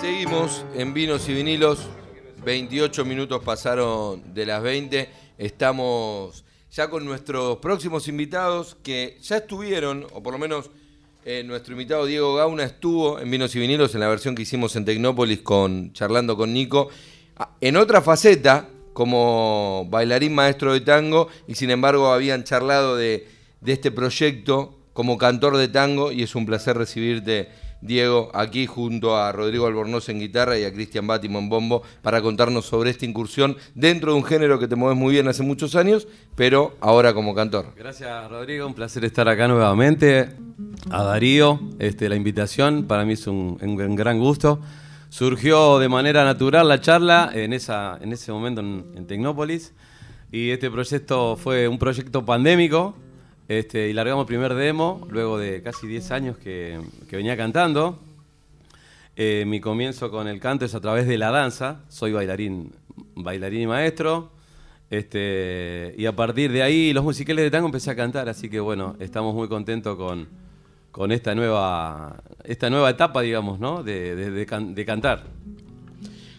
Seguimos en Vinos y Vinilos. 28 minutos pasaron de las 20. Estamos ya con nuestros próximos invitados que ya estuvieron, o por lo menos eh, nuestro invitado Diego Gauna estuvo en Vinos y Vinilos en la versión que hicimos en Tecnópolis charlando con Nico. Ah, En otra faceta, como bailarín maestro de tango, y sin embargo habían charlado de este proyecto como cantor de tango, y es un placer recibirte, Diego, aquí junto a Rodrigo Albornoz en guitarra y a Cristian Bátimo en bombo, para contarnos sobre esta incursión dentro de un género que te mueves muy bien hace muchos años, pero ahora como cantor. Gracias Rodrigo, un placer estar acá nuevamente. A Darío, este, la invitación para mí es un, gran gusto. Surgió de manera natural la charla en, esa, en ese momento en, en Tecnópolis y este proyecto fue un proyecto pandémico este, y largamos el primer demo luego de casi 10 años que, venía cantando. Eh, mi comienzo con el canto es a través de la danza. Soy bailarín, bailarín y maestro. Este, y a partir de ahí, los musicales de tango empecé a cantar. Así que bueno, estamos muy contentos con, esta, nueva, esta nueva etapa, digamos, de cantar.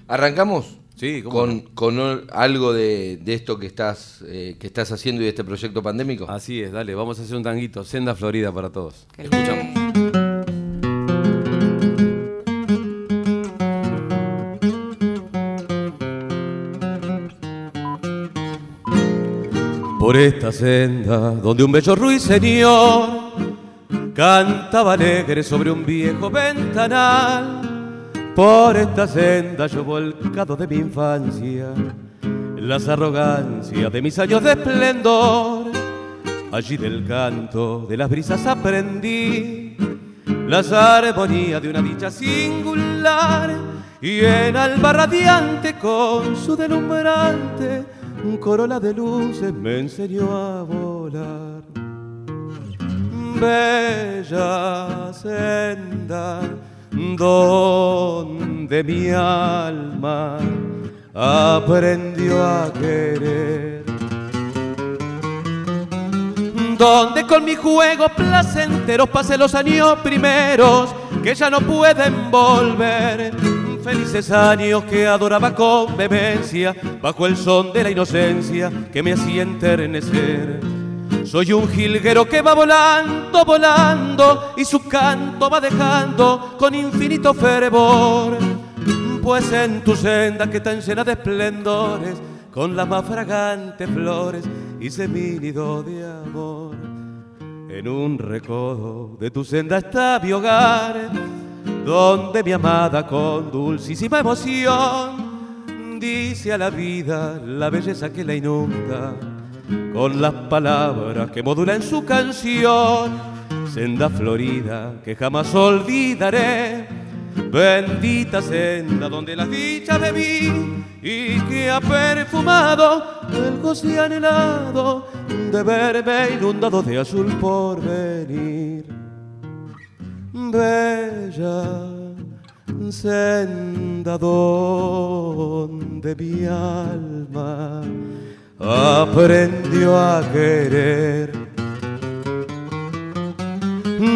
¿Arrancamos? Sí, ¿cómo con, no? con algo de, de esto que estás, eh, que estás haciendo y de este proyecto pandémico. Así es, dale, vamos a hacer un tanguito. Senda Florida para todos. Escuchamos. Por esta senda donde un bello ruiseñor cantaba alegre sobre un viejo ventanal. Por esta senda yo volcado de mi infancia, las arrogancias de mis años de esplendor. Allí del canto de las brisas aprendí las armonías de una dicha singular y en alba radiante con su delumbrante corola de luces me enseñó a volar. Bella senda donde mi alma aprendió a querer donde con mi juego placenteros pasé los años primeros que ya no pueden volver. Felices años que adoraba con vehemencia bajo el son de la inocencia que me hacía enternecer. Soy un jilguero que va volando, volando y su canto va dejando con infinito fervor. Pues en tu senda que tan llena de esplendores, con las más fragantes flores, hice mi nido de amor. En un recodo de tu senda está mi hogar, donde mi amada con dulcísima emoción dice a la vida la belleza que la inunda con las palabras que modula en su canción. Senda florida que jamás olvidaré, bendita senda donde las dichas bebí y que ha perfumado el goce anhelado de verme inundado de azul por venir. Bella senda donde mi alma aprendió a querer.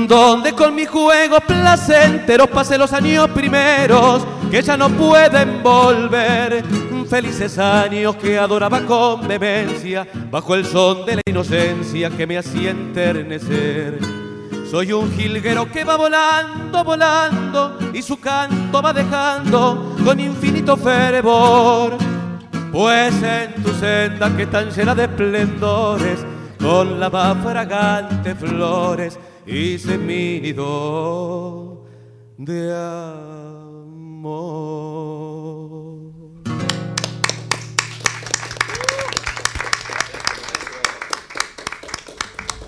Donde con mi juego placenteros pasé los años primeros que ya no pueden volver. Felices años que adoraba con vehemencia bajo el son de la inocencia que me hacía enternecer. Soy un jilguero que va volando, volando y su canto va dejando con infinito fervor. Pues en tu senda que está llena de esplendores, con las más fragantes flores, hice mi nido de amor.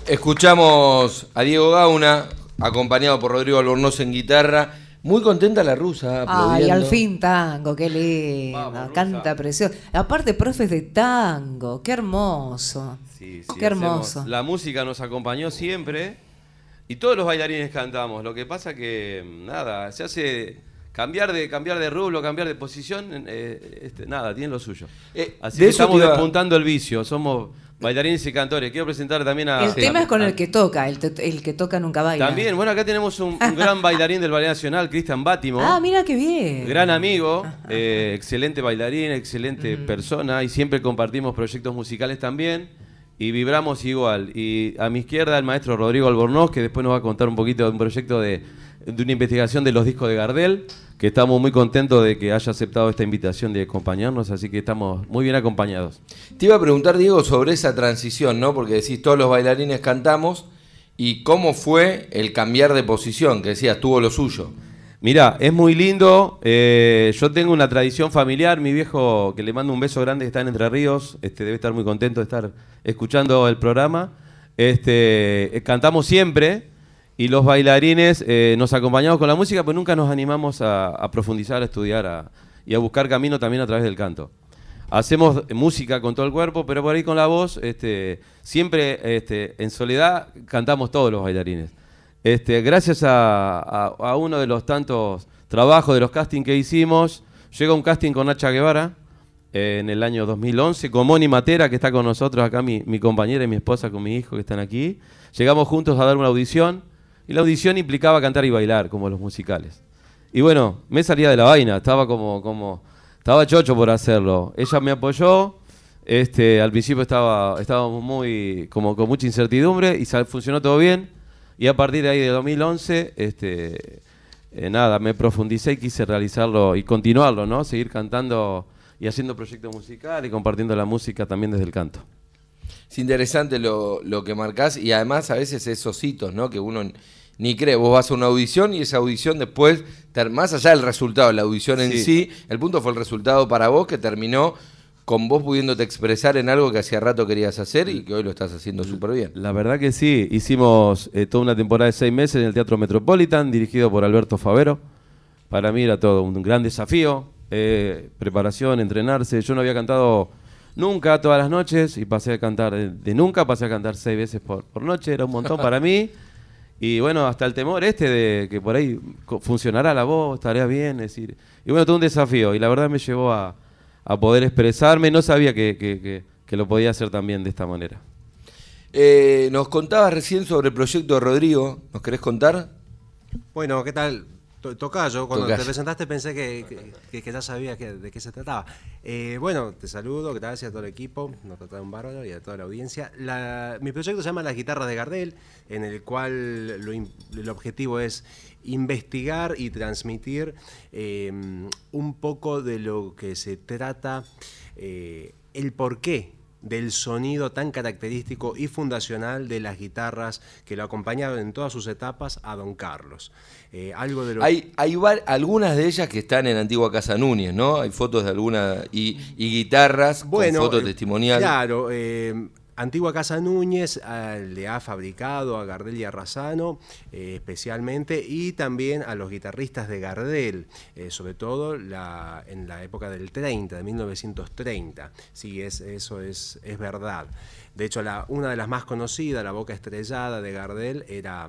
Escuchamos a Diego Gauna, acompañado por Rodrigo Albornoz en guitarra. Muy contenta la rusa. Ay, al fin tango, qué lindo, canta precioso. Aparte, profes de tango, qué hermoso. Sí, sí, qué hermoso. hacemos- La música nos acompañó siempre y todos los bailarines cantamos. Lo que pasa que, nada, se hace cambiar de, cambiar de rublo, cambiar de posición, eh, este, nada, tiene lo suyo. Eh, Así de que eso estamos iba- despuntando el vicio, somos bailarines y cantores. Quiero presentar también a... El tema es con a- el que toca, el, te- el que toca nunca baila. También, bueno, acá tenemos un, un gran bailarín del Ballet Nacional, Cristian Bátimo. Ah, mira qué bien. Gran amigo, eh, excelente bailarín, excelente persona y siempre compartimos proyectos musicales también y vibramos igual. Y a mi izquierda el maestro Rodrigo Albornoz, que después nos va a contar un poquito de un proyecto de, de una investigación de los discos de Gardel, que estamos muy contentos de que haya aceptado esta invitación de acompañarnos, así que estamos muy bien acompañados. Te iba a preguntar, Diego, sobre esa transición, ¿no? Porque decís, todos los bailarines cantamos. ¿Y cómo fue el cambiar de posición? Que decías, tuvo lo suyo. Mira, es muy lindo. eh, yo tengo una tradición familiar. Mi viejo, que le mando un beso grande, que está en Entre Ríos, este, debe estar muy contento de estar escuchando el programa. Este, eh, cantamos siempre y los bailarines eh, nos acompañamos con la música, pero nunca nos animamos a, profundizar, a estudiar a- y a buscar camino también a través del canto. Hacemos música con todo el cuerpo, pero por ahí con la voz, este, siempre este, en soledad cantamos todos los bailarines. Este, gracias a uno de los tantos trabajos de los castings que hicimos, llega un casting con Nacha Guevara eh, en el año 2011, con Moni Matera, que está con nosotros acá, mi, mi compañera y mi esposa con mi hijo que están aquí. Llegamos juntos a dar una audición y la audición implicaba cantar y bailar, como los musicales. Y bueno, me salía de la vaina, estaba como, como, estaba chocho por hacerlo. Ella me apoyó, este, al principio estaba, estábamos muy, como con mucha incertidumbre y funcionó todo bien. Y a partir de ahí de 2011, este, eh, nada, me profundicé y quise realizarlo y continuarlo, ¿no? Seguir cantando y haciendo proyectos musicales y compartiendo la música también desde el canto. Es interesante lo, lo que marcás y además a veces esos hitos, ¿no? Que uno ni cree. Vos vas a una audición y esa audición después, más allá del resultado, la audición en Sí. sí, el punto fue el resultado para vos que terminó con vos pudiéndote expresar en algo que hacía rato querías hacer y que hoy lo estás haciendo súper bien. La verdad que sí, hicimos eh, toda una temporada de seis meses en el Teatro Metropolitan, dirigido por Alberto Favero. Para mí era todo un gran desafío, eh, preparación, entrenarse. Yo no había cantado nunca todas las noches y pasé a cantar, de, de nunca pasé a cantar seis veces por, por noche, era un montón para mí. Y bueno, hasta el temor este de que por ahí funcionará la voz, estaría bien, es decir. Y bueno, todo un desafío y la verdad me llevó a, a poder expresarme. No sabía que, que- que- que lo podía hacer también de esta manera. Eh, nos contabas recién sobre el proyecto de Rodrigo, ¿nos querés contar? Bueno, ¿qué tal? To- Tocayo, cuando Tocayo. te presentaste pensé que, que- que ya sabía que- de qué se trataba. Eh, bueno, te saludo, gracias a todo el equipo, nos trataron bárbaro y a toda la audiencia. La- mi proyecto se llama Las Guitarras de Gardel, en el cual lo el objetivo es investigar y transmitir eh, un poco de lo que se trata, eh, el porqué del sonido tan característico y fundacional de las guitarras que lo acompañaron en todas sus etapas a Don Carlos. Eh, algo de lo Hay, hay var- algunas de ellas que están en Antigua Casa Núñez, ¿no? Hay fotos de algunas y, y guitarras bueno, con fotos eh, testimoniales. Claro, eh, Antigua Casa Núñez ah, le ha fabricado a Gardel y a Razano eh, especialmente y también a los guitarristas de Gardel, eh, sobre todo en la época del 30, de 1930. Sí, es, eso es, es verdad. De hecho, una de las más conocidas, la boca estrellada de Gardel, era...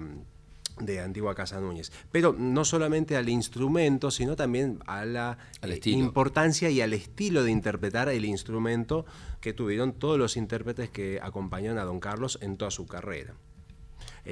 de Antigua Casa Núñez. Pero no solamente al instrumento, sino también a la eh, importancia y al estilo de interpretar el instrumento que tuvieron todos los intérpretes que acompañaron a Don Carlos en toda su carrera.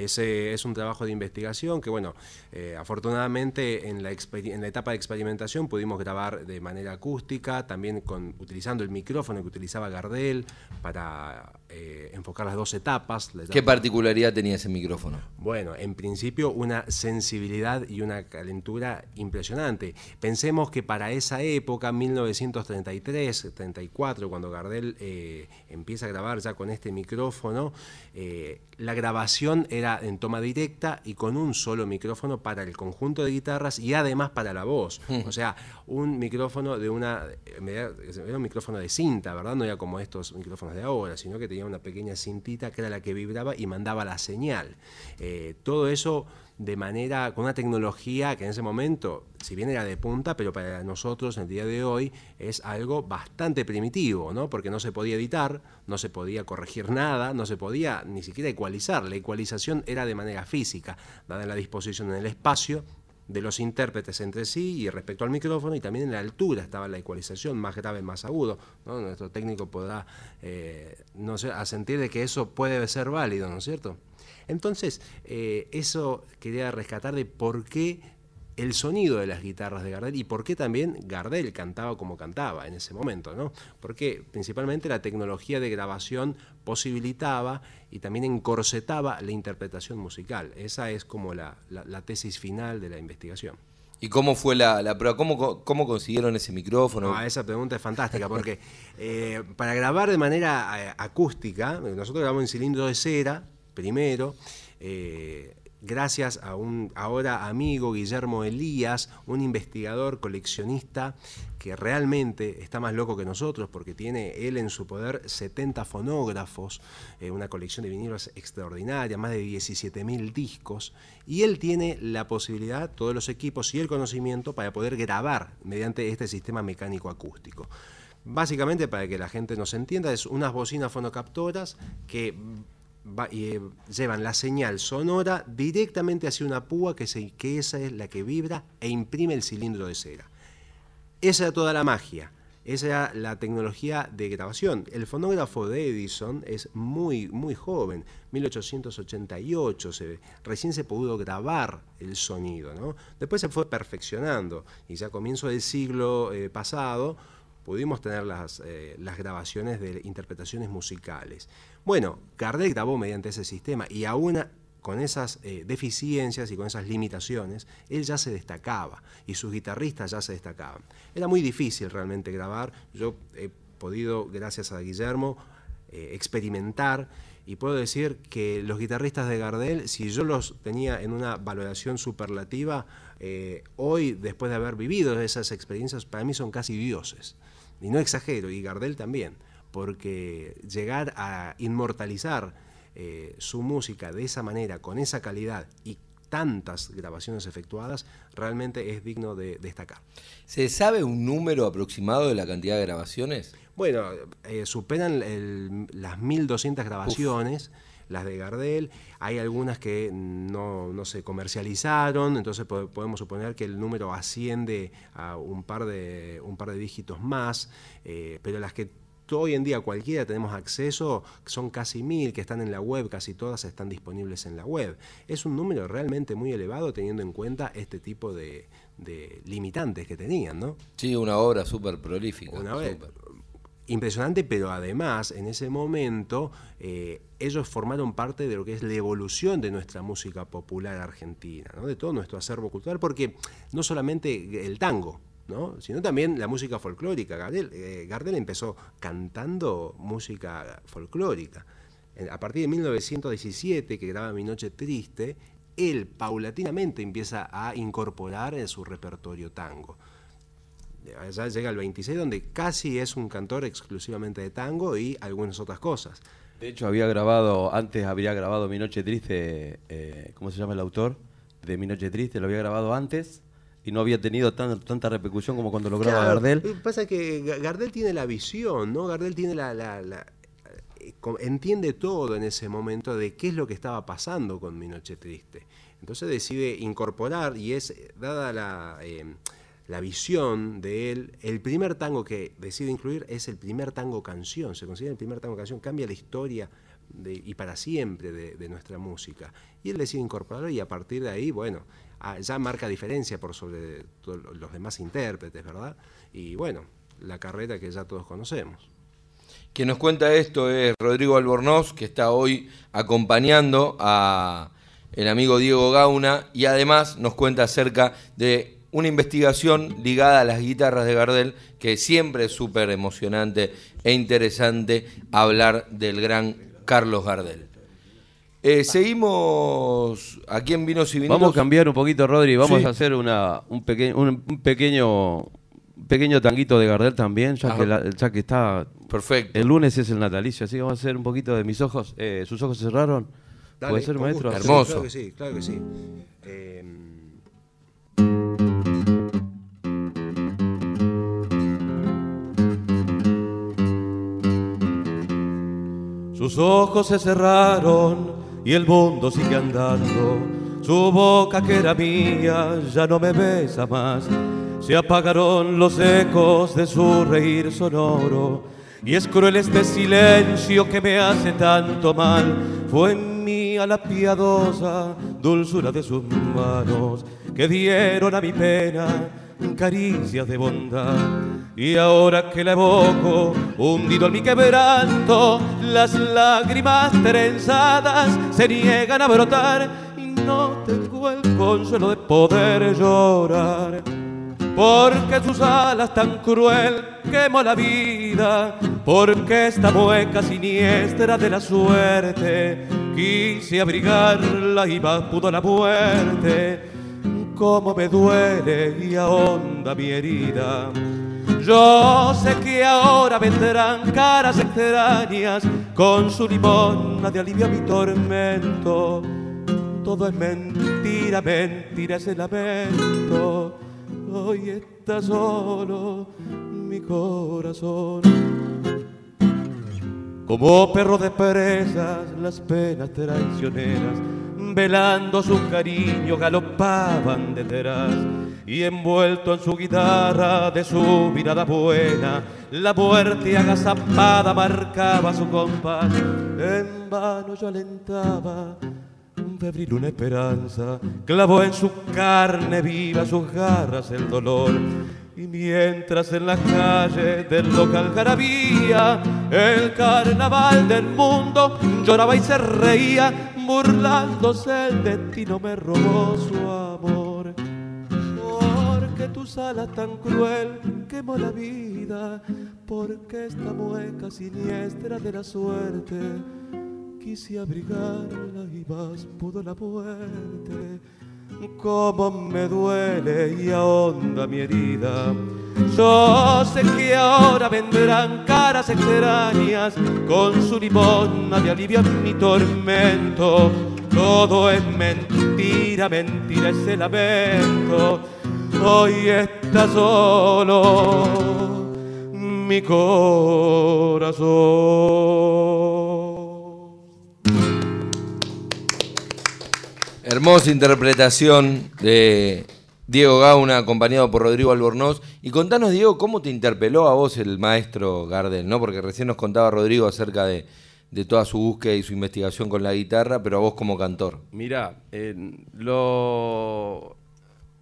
Ese es un trabajo de investigación que, bueno, eh, afortunadamente en la, en la etapa de experimentación pudimos grabar de manera acústica, también con, utilizando el micrófono que utilizaba Gardel para eh, enfocar las dos etapas. la ¿Qué particularidad tenía ese micrófono? bueno, en principio una sensibilidad y una calentura impresionante. Pensemos que para esa época, 1933, 34, cuando Gardel eh, empieza a grabar ya con este micrófono, la grabación era en toma directa y con un solo micrófono para el conjunto de guitarras y además para la voz. O sea, un micrófono de una... Era un micrófono de cinta, ¿verdad? No era como estos micrófonos de ahora, sino que tenía una pequeña cintita que era la que vibraba y mandaba la señal. Eh, todo eso de manera, con una tecnología que en ese momento, si bien era de punta, pero para nosotros en el día de hoy es algo bastante primitivo, ¿no? Porque no se podía editar, no se podía corregir nada, no se podía ni siquiera ecualizar. La ecualización era de manera física, dada la disposición en el espacio, de los intérpretes entre sí y respecto al micrófono y también en la altura estaba la ecualización, más grave, más agudo. Nuestro técnico podrá eh, no sé, de que eso puede ser válido, ¿no es cierto? Entonces, eh, eso quería rescatar de por qué el sonido de las guitarras de Gardel y por qué también Gardel cantaba como cantaba en ese momento, ¿no? Porque principalmente la tecnología de grabación posibilitaba y también encorsetaba la interpretación musical. Esa es como la, tesis final de la investigación. ¿Y cómo fue la, prueba? ¿Cómo, ¿Cómo, consiguieron ese micrófono? Ah, esa pregunta es fantástica, porque eh, para grabar de manera eh, acústica, nosotros grabamos en cilindro de cera primero, eh, gracias a un ahora amigo Guillermo Elías, un investigador coleccionista que realmente está más loco que nosotros porque tiene él en su poder 70 fonógrafos, eh, una colección de vinilos extraordinaria, más de 17.000 discos, y él tiene la posibilidad, todos los equipos y el conocimiento para poder grabar mediante este sistema mecánico acústico. Básicamente, para que la gente nos entienda, es unas bocinas fonocaptoras que eh, llevan la señal sonora directamente hacia una púa que, que esa es la que vibra e imprime el cilindro de cera. Esa era toda la magia. Esa era la tecnología de grabación. El fonógrafo de Edison es muy, muy joven, 1888, se, recién se pudo grabar el sonido. ¿no? Después se fue perfeccionando y ya a comienzo del siglo eh, pasado pudimos tener las, eh, las grabaciones de interpretaciones musicales. Bueno, Gardel grabó mediante ese sistema y aún con esas eh, deficiencias y con esas limitaciones, él ya se destacaba y sus guitarristas ya se destacaban. Era muy difícil realmente grabar, yo he podido, gracias a Guillermo, eh, experimentar y puedo decir que los guitarristas de Gardel, si yo los tenía en una valoración superlativa, hoy, después de haber vivido esas experiencias, para mí son casi dioses y no exagero, y Gardel también, porque llegar a inmortalizar eh, su música de esa manera, con esa calidad y tantas grabaciones efectuadas, realmente es digno de destacar. ¿Se sabe un número aproximado de la cantidad de grabaciones? Bueno, eh, superan las 1.200 grabaciones las de Gardel. Hay algunas que no, se comercializaron, entonces podemos suponer que el número asciende a un par de, un par de dígitos más, eh, pero las que hoy en día cualquiera tenemos acceso, son casi mil que están en la web, casi todas están disponibles en la web. Es un número realmente muy elevado teniendo en cuenta este tipo de, limitantes que tenían, ¿no? Sí, una obra súper prolífica. Una impresionante, pero además en ese momento eh, ellos formaron parte de lo que es la evolución de nuestra música popular argentina, de todo nuestro acervo cultural, porque no solamente el tango, ¿no? sino también la música folclórica. Gardel, eh, Gardel empezó cantando música folclórica. A partir de 1917, que graba Mi Noche Triste, él paulatinamente empieza a incorporar en su repertorio tango allá llega el 26, donde casi es un cantor exclusivamente de tango y algunas otras cosas. De hecho, había grabado, antes había grabado Mi Noche Triste, eh, ¿cómo se llama el autor? De Mi Noche Triste, lo había grabado antes y no había tenido tanta repercusión como cuando lo graba Gardel. Pasa que Gardel tiene la visión, ¿no? Gardel tiene la, eh, entiende todo en ese momento de qué es lo que estaba pasando con Mi Noche Triste. Entonces decide incorporar y es, dada la... Eh, la visión de él, el primer tango que decide incluir es el primer tango canción, se considera el primer tango canción, cambia la historia y para siempre de, nuestra música. Y él decide incorporarlo y a partir de ahí, bueno, ah, ya marca diferencia por sobre los demás intérpretes, ¿verdad? Y bueno, la carrera que ya todos conocemos. Quien nos cuenta esto es Rodrigo Albornoz, que está hoy acompañando a el amigo Diego Gauna y además nos cuenta acerca de una investigación ligada a las guitarras de Gardel, que siempre es súper emocionante e interesante hablar del gran Carlos Gardel. Eh, seguimos aquí en Vinos y Vinilos. Vamos a cambiar un poquito, Rodri. Vamos a hacer una, un, un, pequeño pequeño tanguito de Gardel también, ya que, ya que está. Perfecto. El lunes es el natalicio, así que vamos a hacer un poquito de mis ojos. Eh, ¿Sus ojos se cerraron? ¿Puede ser, maestro? Hermoso. claro que sí, claro que sí. Eh, Sus ojos se cerraron y el mundo sigue andando. Su boca que era mía ya no me besa más. Se apagaron los ecos de su reír sonoro. Y es cruel este silencio que me hace tanto mal. Fue mía la piadosa dulzura de sus manos que dieron a mi pena caricias de bondad. Y ahora que la evoco, hundido en mi quebranto, las lágrimas trenzadas se niegan a brotar y no tengo el consuelo de poder llorar. Porque sus alas tan cruel quemó la vida, porque esta mueca siniestra de la suerte quise abrigarla y más pudo la muerte cómo me duele y ahonda mi herida. Yo sé que ahora vendrán caras extrañas con su limona de alivio a mi tormento. Todo es mentira, mentira ese lamento. Hoy está solo mi corazón. Como perro de presas, las penas traicioneras velando su cariño, galopaban detrás y envuelto en su guitarra de su mirada buena, la muerte agazapada marcaba su compás. En vano yo alentaba febril una esperanza, clavó en su carne viva sus garras el dolor. Y mientras en la calle del local garabía, el carnaval del mundo lloraba y se reía, burlándose el destino me robó su amor. Porque tu sala tan cruel quemó la vida, porque esta mueca siniestra de la suerte quise abrigarla y más pudo la muerte. Cómo me duele y ahonda mi herida. Yo sé que ahora vendrán caras extrañas con su limona de alivio en mi tormento. Todo es mentira, mentira ese lamento. Hoy está solo mi corazón. Hermosa interpretación de Diego Gauna, acompañado por Rodrigo Albornoz. Y contanos, Diego, cómo te interpeló a vos el maestro Gardel, ¿no? Porque recién nos contaba Rodrigo acerca de, toda su búsqueda y su investigación con la guitarra, pero a vos como cantor. Mira, lo...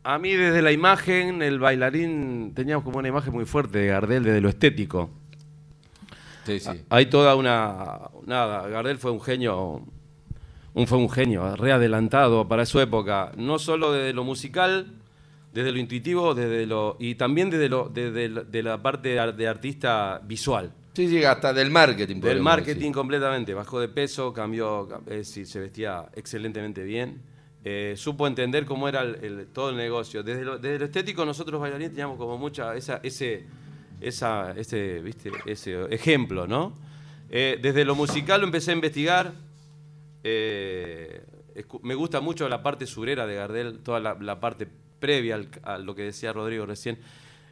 a mí desde la imagen, el bailarín, teníamos como una imagen muy fuerte de Gardel desde lo estético. Sí, sí. Hay toda una... Nada, Gardel fue un genio un, fue un genio, readelantado para su época, no solo desde lo musical, desde lo intuitivo, desde lo y también desde lo de la parte de artista visual. Sí, sí, hasta del marketing. Del marketing completamente. Bajó de peso, cambió, eh, se vestía excelentemente bien. Eh, supo entender cómo era todo el negocio. Desde lo, desde lo, estético nosotros bailarines teníamos como mucha esa, ese, esa, ese, ¿viste? ese ejemplo, ¿no? Eh, desde lo musical lo empecé a investigar, eh, me gusta mucho la parte surera de Gardel, toda la, parte previa a lo que decía Rodrigo recién,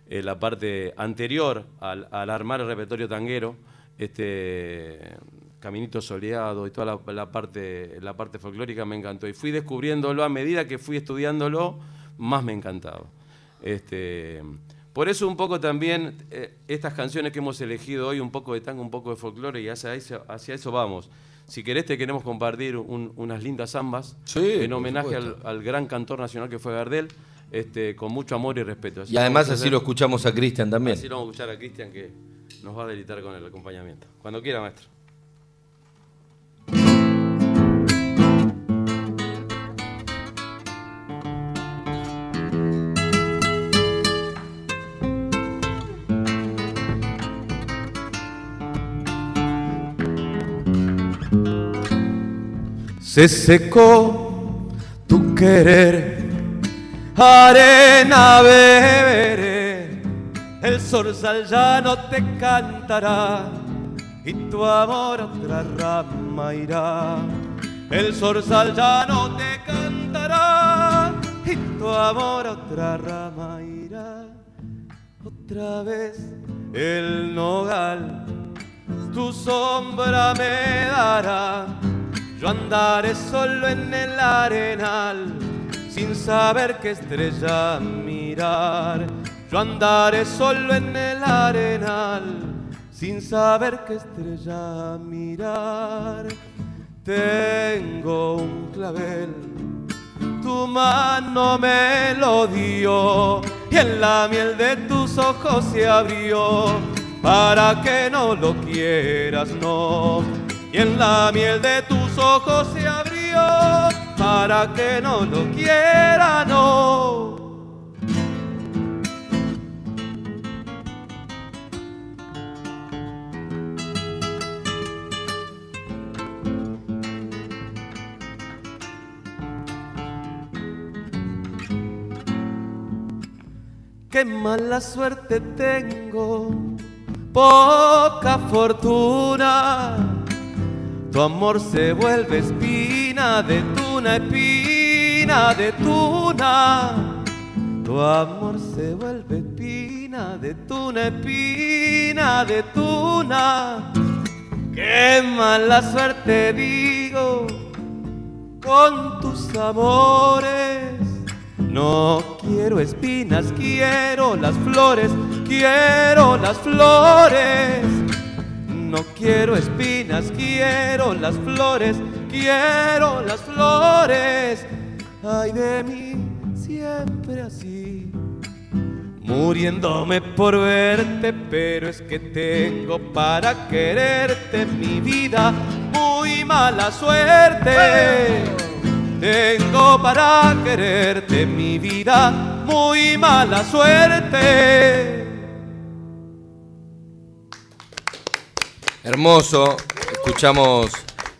eh, la parte anterior al, armar el repertorio tanguero, este, Caminito Soleado y toda la, parte, la parte folclórica me encantó. Y fui descubriéndolo a medida que fui estudiándolo, más me encantaba. Este, por eso un poco también eh, estas canciones que hemos elegido hoy, un poco de tango, un poco de folclore, y hacia hacia eso vamos. Si querés, te queremos compartir unas lindas zambas en homenaje al, gran cantor nacional que fue Gardel, este, con mucho amor y respeto. y además así lo escuchamos a Cristian también. Así lo vamos a escuchar a Cristian que nos va a delitar con el acompañamiento. Cuando quiera, maestro. Se secó tu querer, arena beberé, el zorzal ya no te cantará. Y tu amor a otra rama irá. El zorzal ya no te cantará. Y tu amor a otra rama irá. Otra vez el nogal, tu sombra me dará yo andaré solo en el arenal sin saber qué estrella mirar. Yo andaré solo en el arenal, sin saber qué estrella mirar. Tengo un clavel, tu mano me lo dio y en la miel de tus ojos se abrió para que no lo quieras, no. Y en la miel de tus ojos se abrió para que no lo quiera, no. Qué mala suerte tengo, poca fortuna. Tu amor se vuelve espina de tuna, espina de tuna. Tu amor se vuelve espina de tuna, espina de tuna. Qué mala suerte digo con tus amores. No quiero espinas, quiero las flores, quiero las flores. No quiero espinas, quiero las flores, quiero las flores. Ay de mí, siempre así. Muriéndome por verte, pero es que tengo para quererte mi vida muy mala suerte. Tengo para quererte mi vida muy mala suerte. Hermoso. Escuchamos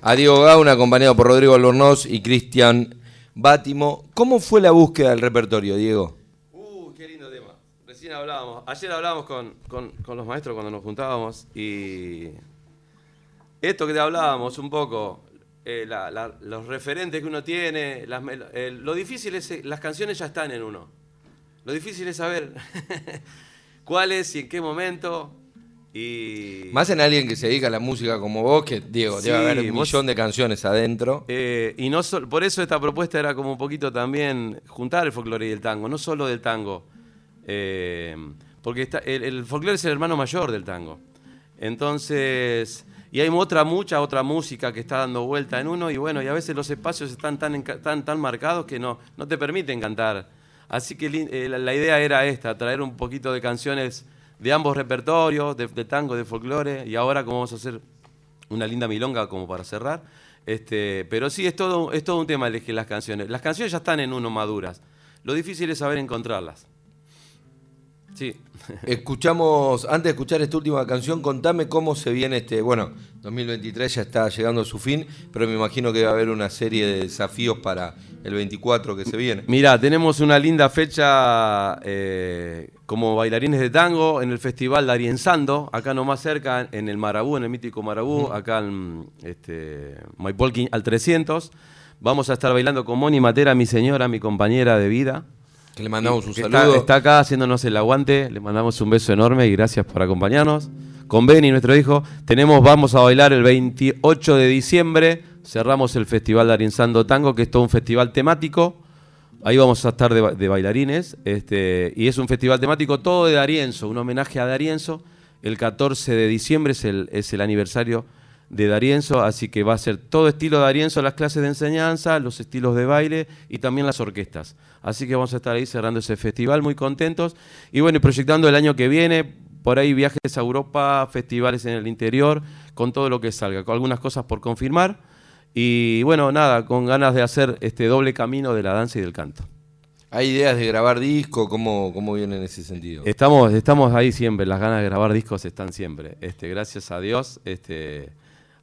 a Diego Gauna acompañado por Rodrigo Albornoz y Cristian Bátimo. ¿Cómo fue la búsqueda del repertorio, Diego? Uh, qué lindo tema. Recién hablábamos, ayer hablábamos con, con- los maestros cuando nos juntábamos y esto que te hablábamos un poco, eh, los referentes que uno tiene, eh, lo difícil es, eh, las canciones ya están en uno. Lo difícil es saber cuáles y en qué momento. Y Más en alguien que se dedica a la música como vos, que Diego, Sí, debe haber un vos- millón de canciones adentro. Eh, y no sol- por eso esta propuesta era como un poquito también juntar el folclore y el tango, no solo del tango. Eh, porque está- el, el folclore es el hermano mayor del tango. Entonces, y hay otra, mucha otra música que está dando vuelta en uno, y bueno, y a veces los espacios están tan, tan, tan marcados que no, no te permiten cantar. Así que eh, la, la idea era esta, traer un poquito de canciones de ambos repertorios, de, tango, de folclore, y ahora como vamos a hacer una linda milonga como para cerrar. Este, pero sí, es todo, es todo un tema elegir las canciones. Las canciones ya están en uno maduras. Lo difícil es saber encontrarlas. Sí. Escuchamos, antes de escuchar esta última canción, contame cómo se viene este, bueno, 2023 ya está llegando a su fin, pero me imagino que va a haber una serie de desafíos para el 24 que se viene. Mira, tenemos una linda fecha eh, como bailarines de tango en el Festival Darienzando, acá nomás cerca, en el Marabú, en el mítico Marabú, acá en este, al 300. Vamos a estar bailando con Moni Matera, mi señora, mi compañera de vida. Que le mandamos un saludo. Está, está acá haciéndonos el aguante. Le mandamos un beso enorme y gracias por acompañarnos. Con Benny, nuestro hijo, tenemos, vamos a bailar el 28 de diciembre. Cerramos el Festival Darienzando Tango, que es todo un festival temático. Ahí vamos a estar de, ba- de bailarines. Este, y es un festival temático todo de Darienzo, un homenaje a Darienzo. El 14 de diciembre es el, es el aniversario de Darienzo, así que va a ser todo estilo Darienzo, las clases de enseñanza, los estilos de baile y también las orquestas. Así que vamos a estar ahí cerrando ese festival, muy contentos. Y bueno, proyectando el año que viene, por ahí viajes a Europa, festivales en el interior, con todo lo que salga, con algunas cosas por confirmar. Y bueno, nada, con ganas de hacer este doble camino de la danza y del canto. ¿Hay ideas de grabar disco? ¿Cómo, cómo viene en ese sentido? Estamos, estamos ahí siempre, las ganas de grabar discos están siempre. Este, gracias a Dios, este,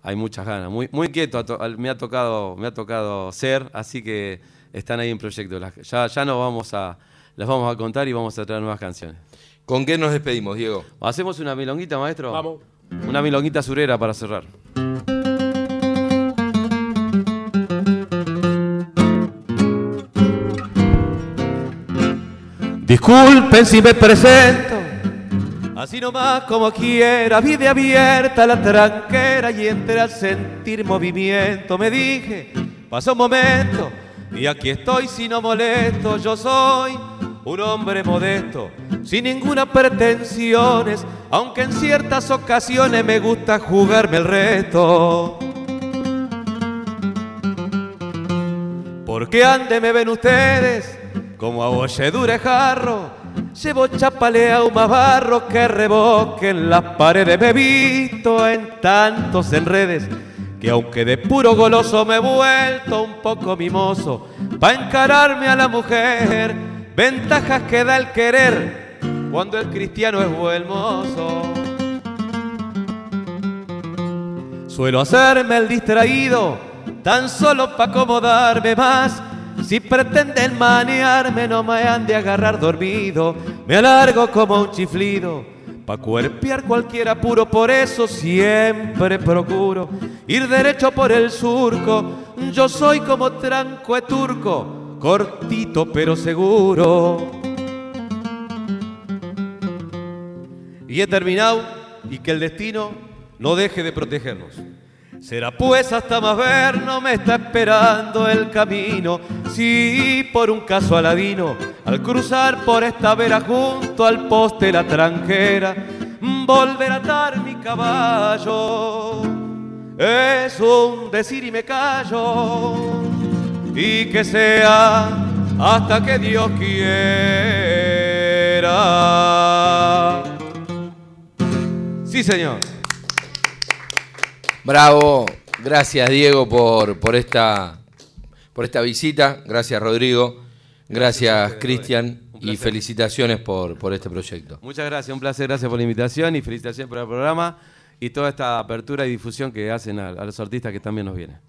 hay muchas ganas. Muy, muy quieto me ha tocado, me ha tocado ser, así que están ahí en proyecto. Ya, ya nos vamos a, las vamos a contar y vamos a traer nuevas canciones. ¿Con qué nos despedimos, Diego? ¿Hacemos una milonguita, maestro? Vamos. Una milonguita surera para cerrar. Disculpen si me presento, así nomás como quiera, vida abierta la tranquera y entre al sentir movimiento me dije, pasó un momento Y aquí estoy si no molesto, yo soy un hombre modesto, sin ninguna pretensiones, aunque en ciertas ocasiones me gusta jugarme el resto. Porque ande me ven ustedes como a bolledura jarro, llevo chapalea más barro que reboque en las paredes. Me visto en tantos enredes que aunque de puro goloso me he vuelto un poco mimoso, pa' encararme a la mujer, ventajas que da el querer cuando el cristiano es buen mozo. Suelo hacerme el distraído, tan solo pa' acomodarme más. Si pretenden manearme, no me han de agarrar dormido. Me alargo como un chiflido, pa' cuerpear cualquier apuro. Por eso siempre procuro ir derecho por el surco. Yo soy como tranco de turco, cortito pero seguro. Y he terminado y que el destino no deje de protegernos. Será pues hasta más ver, no me está esperando el camino. Si por un caso aladino, al cruzar por esta vera junto al poste la tranquera, volver a atar mi caballo. Es un decir y me callo, y que sea hasta que Dios quiera. Sí, señor. Bravo, gracias Diego por, por, esta, por esta visita, gracias Rodrigo, gracias Cristian. Y felicitaciones por, por este proyecto. Muchas gracias, un placer, gracias por la invitación y felicitaciones por el programa y toda esta apertura y difusión que hacen a, a los artistas que también nos vienen.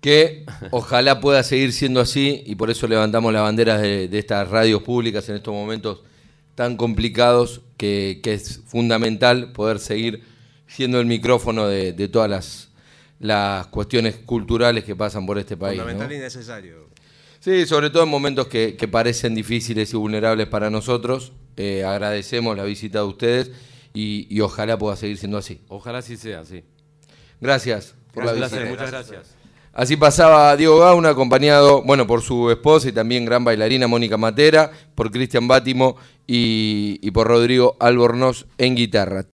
Que ojalá pueda seguir siendo así y por eso levantamos las banderas de, de estas radios públicas en estos momentos tan complicados que, que es fundamental poder seguir siendo el micrófono de, de todas las, las cuestiones culturales que pasan por este país. Fundamental ¿no? y necesario. Sí, sobre todo en momentos que, que parecen difíciles y vulnerables para nosotros. Eh, agradecemos la visita de ustedes y, y ojalá pueda seguir siendo así. Ojalá así sea, sí. Gracias por la Un visita. placer, muchas gracias. Así pasaba Diego Gauna, acompañado, bueno, por su esposa y también gran bailarina Mónica Matera, por Cristian Bátimo y, y por Rodrigo Albornoz en guitarra.